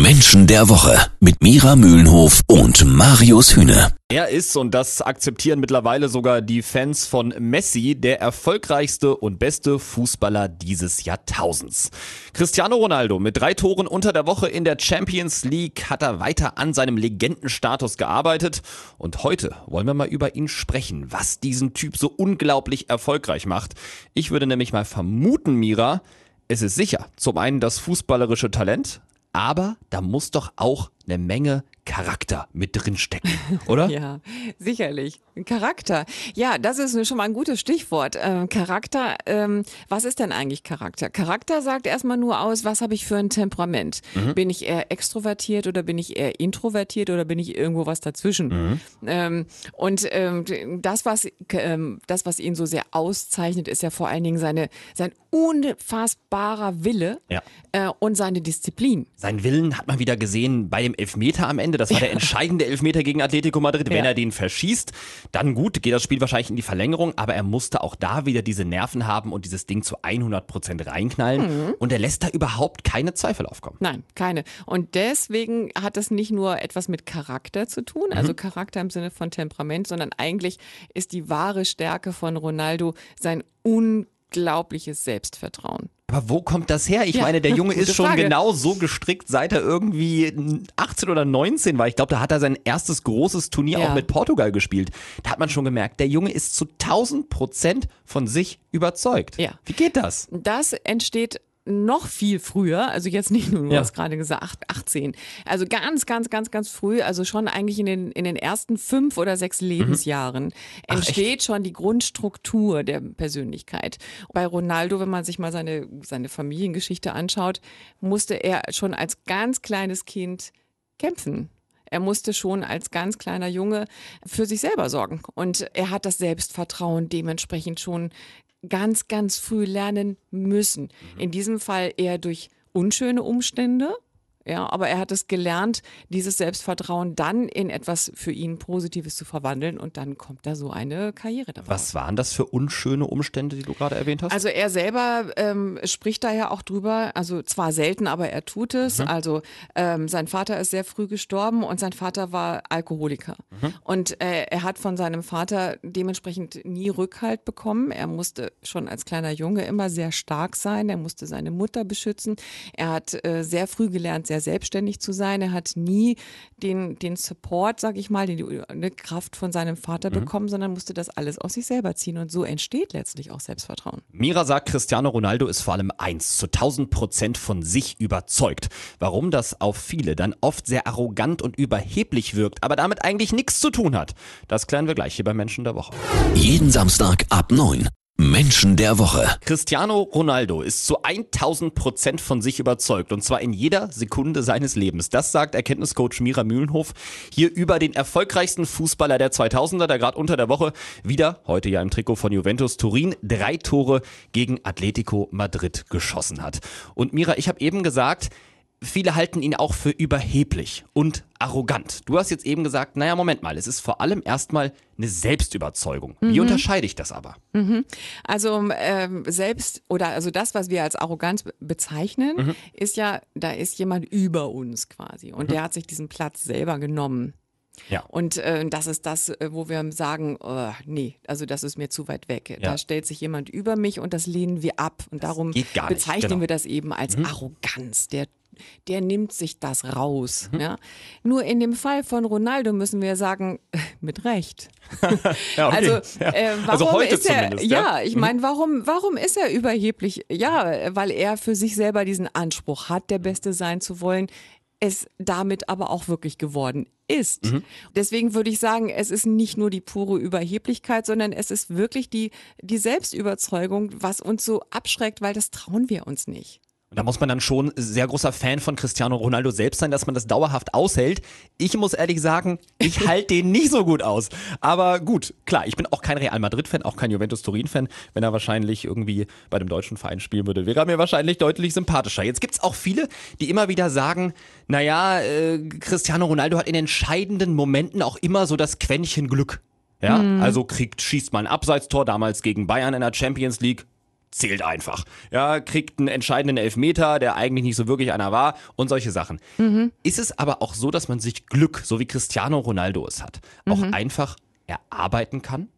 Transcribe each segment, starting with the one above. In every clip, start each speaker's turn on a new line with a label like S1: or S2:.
S1: Menschen der Woche mit Mira Mühlenhof und Marius Hühne.
S2: Er ist, und das akzeptieren mittlerweile sogar die Fans von Messi, der erfolgreichste und beste Fußballer dieses Jahrtausends. Cristiano Ronaldo mit drei Toren unter der Woche in der Champions League hat er weiter an seinem Legendenstatus gearbeitet. Und heute wollen wir mal über ihn sprechen, was diesen Typ so unglaublich erfolgreich macht. Ich würde nämlich mal vermuten, Mira, es ist sicher zum einen das fußballerische Talent, aber da muss doch auch eine Menge Charakter mit drin stecken, oder?
S3: ja, sicherlich. Charakter. Ja, das ist schon mal ein gutes Stichwort. Ähm, Charakter, ähm, was ist denn eigentlich Charakter? Charakter sagt erstmal nur aus, was habe ich für ein Temperament? Mhm. Bin ich eher extrovertiert oder bin ich eher introvertiert oder bin ich irgendwo was dazwischen? Mhm. Ähm, und ähm, das, was, ähm, das, was ihn so sehr auszeichnet, ist ja vor allen Dingen seine, sein unfassbarer Wille ja. äh, und seine Disziplin.
S2: Sein Willen hat man wieder gesehen bei dem Elfmeter am Ende. Das war der entscheidende Elfmeter gegen Atletico Madrid. Wenn ja. er den verschießt, dann gut, geht das Spiel wahrscheinlich in die Verlängerung, aber er musste auch da wieder diese Nerven haben und dieses Ding zu 100 Prozent reinknallen. Mhm. Und er lässt da überhaupt keine Zweifel aufkommen.
S3: Nein, keine. Und deswegen hat das nicht nur etwas mit Charakter zu tun, mhm. also Charakter im Sinne von Temperament, sondern eigentlich ist die wahre Stärke von Ronaldo sein unglaubliches Selbstvertrauen.
S2: Aber wo kommt das her? Ich ja, meine, der Junge ist schon Frage. genau so gestrickt, seit er irgendwie 18 oder 19 war. Ich glaube, da hat er sein erstes großes Turnier ja. auch mit Portugal gespielt. Da hat man schon gemerkt, der Junge ist zu 1000 Prozent von sich überzeugt. Ja. Wie geht das?
S3: Das entsteht noch viel früher, also jetzt nicht nur, du ja. hast gerade gesagt, 18. Also ganz, ganz, ganz, ganz früh, also schon eigentlich in den, in den ersten fünf oder sechs mhm. Lebensjahren mhm. entsteht Ach, schon die Grundstruktur der Persönlichkeit. Bei Ronaldo, wenn man sich mal seine, seine Familiengeschichte anschaut, musste er schon als ganz kleines Kind kämpfen. Er musste schon als ganz kleiner Junge für sich selber sorgen. Und er hat das Selbstvertrauen dementsprechend schon ganz, ganz früh lernen müssen. Mhm. In diesem Fall eher durch unschöne Umstände, ja, aber er hat es gelernt, dieses Selbstvertrauen dann in etwas für ihn Positives zu verwandeln und dann kommt da so eine Karriere dabei.
S2: Was waren das für unschöne Umstände, die du gerade erwähnt hast?
S3: Also er selber ähm, spricht da ja auch drüber, also zwar selten, aber er tut es. Mhm. Also ähm, sein Vater ist sehr früh gestorben und sein Vater war Alkoholiker. Mhm. Und äh, er hat von seinem Vater dementsprechend nie Rückhalt bekommen. Er musste schon als kleiner Junge immer sehr stark sein. Er musste seine Mutter beschützen. Er hat äh, sehr früh gelernt, sehr selbstständig zu sein. Er hat nie den, den Support, sag ich mal, die, eine Kraft von seinem Vater mhm. bekommen, sondern musste das alles aus sich selber ziehen. Und so entsteht letztlich auch Selbstvertrauen.
S2: Mira sagt, Cristiano Ronaldo ist vor allem eins, zu 1000 Prozent von sich überzeugt. Warum das auf viele dann oft sehr arrogant und überheblich wirkt, aber damit eigentlich nichts zu tun hat, das klären wir gleich hier bei Menschen der Woche.
S1: Jeden Samstag ab 9. Menschen der Woche.
S2: Cristiano Ronaldo ist zu 1000 Prozent von sich überzeugt und zwar in jeder Sekunde seines Lebens. Das sagt Erkenntniscoach Mira Mühlenhof hier über den erfolgreichsten Fußballer der 2000er, der gerade unter der Woche wieder, heute ja im Trikot von Juventus Turin, drei Tore gegen Atletico Madrid geschossen hat. Und Mira, ich habe eben gesagt, Viele halten ihn auch für überheblich und arrogant. Du hast jetzt eben gesagt, naja, Moment mal, es ist vor allem erstmal eine Selbstüberzeugung. Wie mhm. unterscheide ich das aber?
S3: Mhm. Also ähm, selbst oder also das, was wir als Arroganz bezeichnen, mhm. ist ja, da ist jemand über uns quasi und mhm. der hat sich diesen Platz selber genommen. Ja. Und äh, das ist das, äh, wo wir sagen, oh, nee, also das ist mir zu weit weg. Ja. Da stellt sich jemand über mich und das lehnen wir ab. Und das darum bezeichnen genau. wir das eben als mhm. Arroganz. Der der nimmt sich das raus. Mhm. Ja? Nur in dem Fall von Ronaldo müssen wir sagen, mit Recht. ja, okay. Also, äh, warum
S2: also heute
S3: ist er,
S2: zumindest.
S3: Ja, ja ich mhm. meine, warum, warum ist er überheblich? Ja, weil er für sich selber diesen Anspruch hat, der Beste sein zu wollen es damit aber auch wirklich geworden ist. Mhm. Deswegen würde ich sagen, es ist nicht nur die pure Überheblichkeit, sondern es ist wirklich die, die Selbstüberzeugung, was uns so abschreckt, weil das trauen wir uns nicht.
S2: Und da muss man dann schon sehr großer Fan von Cristiano Ronaldo selbst sein, dass man das dauerhaft aushält. Ich muss ehrlich sagen, ich halte den nicht so gut aus. Aber gut, klar, ich bin auch kein Real Madrid-Fan, auch kein Juventus Turin-Fan. Wenn er wahrscheinlich irgendwie bei dem deutschen Verein spielen würde, wäre er mir wahrscheinlich deutlich sympathischer. Jetzt gibt es auch viele, die immer wieder sagen, naja, äh, Cristiano Ronaldo hat in entscheidenden Momenten auch immer so das Quäntchen Glück. Ja, mhm. also kriegt, schießt mal ein Abseitstor, damals gegen Bayern in der Champions League, zählt einfach. Ja, kriegt einen entscheidenden Elfmeter, der eigentlich nicht so wirklich einer war und solche Sachen. Mhm. Ist es aber auch so, dass man sich Glück, so wie Cristiano Ronaldo es hat, auch mhm. einfach erarbeiten kann?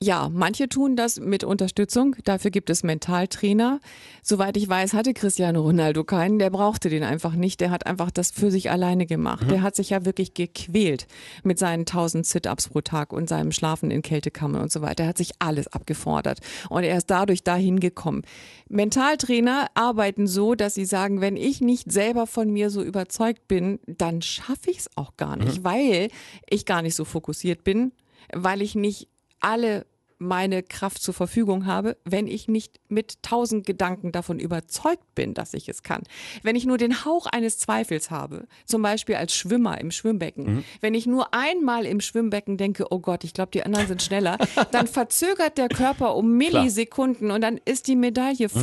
S3: Ja, manche tun das mit Unterstützung. Dafür gibt es Mentaltrainer. Soweit ich weiß, hatte Cristiano Ronaldo keinen. Der brauchte den einfach nicht. Der hat einfach das für sich alleine gemacht. Mhm. Der hat sich ja wirklich gequält mit seinen 1000 Sit-ups pro Tag und seinem Schlafen in Kältekammern und so weiter. Er hat sich alles abgefordert. Und er ist dadurch dahin gekommen. Mentaltrainer arbeiten so, dass sie sagen, wenn ich nicht selber von mir so überzeugt bin, dann schaffe ich es auch gar nicht, mhm. weil ich gar nicht so fokussiert bin, weil ich nicht alle meine Kraft zur Verfügung habe, wenn ich nicht mit tausend Gedanken davon überzeugt bin, dass ich es kann. Wenn ich nur den Hauch eines Zweifels habe, zum Beispiel als Schwimmer im Schwimmbecken, mhm. wenn ich nur einmal im Schwimmbecken denke, oh Gott, ich glaube, die anderen sind schneller, dann verzögert der Körper um Millisekunden Klar. und dann ist die Medaille mhm.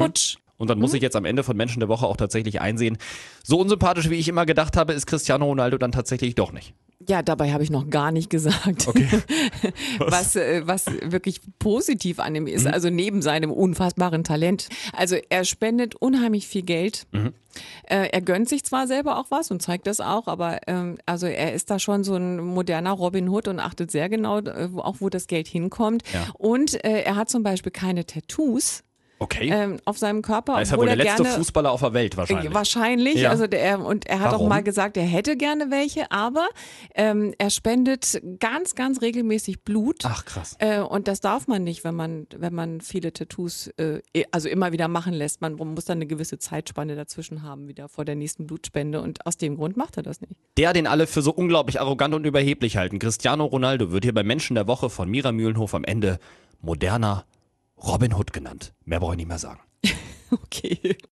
S2: Und dann muss mhm. ich jetzt am Ende von Menschen der Woche auch tatsächlich einsehen, so unsympathisch wie ich immer gedacht habe, ist Cristiano Ronaldo dann tatsächlich doch nicht.
S3: Ja, dabei habe ich noch gar nicht gesagt, okay. was, äh, was wirklich positiv an ihm ist. Mhm. Also neben seinem unfassbaren Talent. Also er spendet unheimlich viel Geld. Mhm. Äh, er gönnt sich zwar selber auch was und zeigt das auch, aber ähm, also er ist da schon so ein moderner Robin Hood und achtet sehr genau, äh, auch wo das Geld hinkommt. Ja. Und er hat zum Beispiel keine Tattoos.
S2: Okay.
S3: Ähm, auf seinem Körper.
S2: Er ist ja wohl der letzte gerne, Fußballer auf der Welt wahrscheinlich.
S3: Wahrscheinlich. Ja. Also der, und er hat Warum? auch mal gesagt, er hätte gerne welche, aber ähm, er spendet ganz, ganz regelmäßig Blut.
S2: Ach krass.
S3: Äh, und das darf man nicht, wenn man, wenn man viele Tattoos, äh, also immer wieder machen lässt. Man muss dann eine gewisse Zeitspanne dazwischen haben, wieder vor der nächsten Blutspende. Und aus dem Grund macht er das nicht.
S2: Der, den alle für so unglaublich arrogant und überheblich halten, Cristiano Ronaldo, wird hier bei Menschen der Woche von Mira Mühlenhof am Ende moderner Robin Hood genannt. Mehr brauche ich nicht mehr sagen.
S3: okay.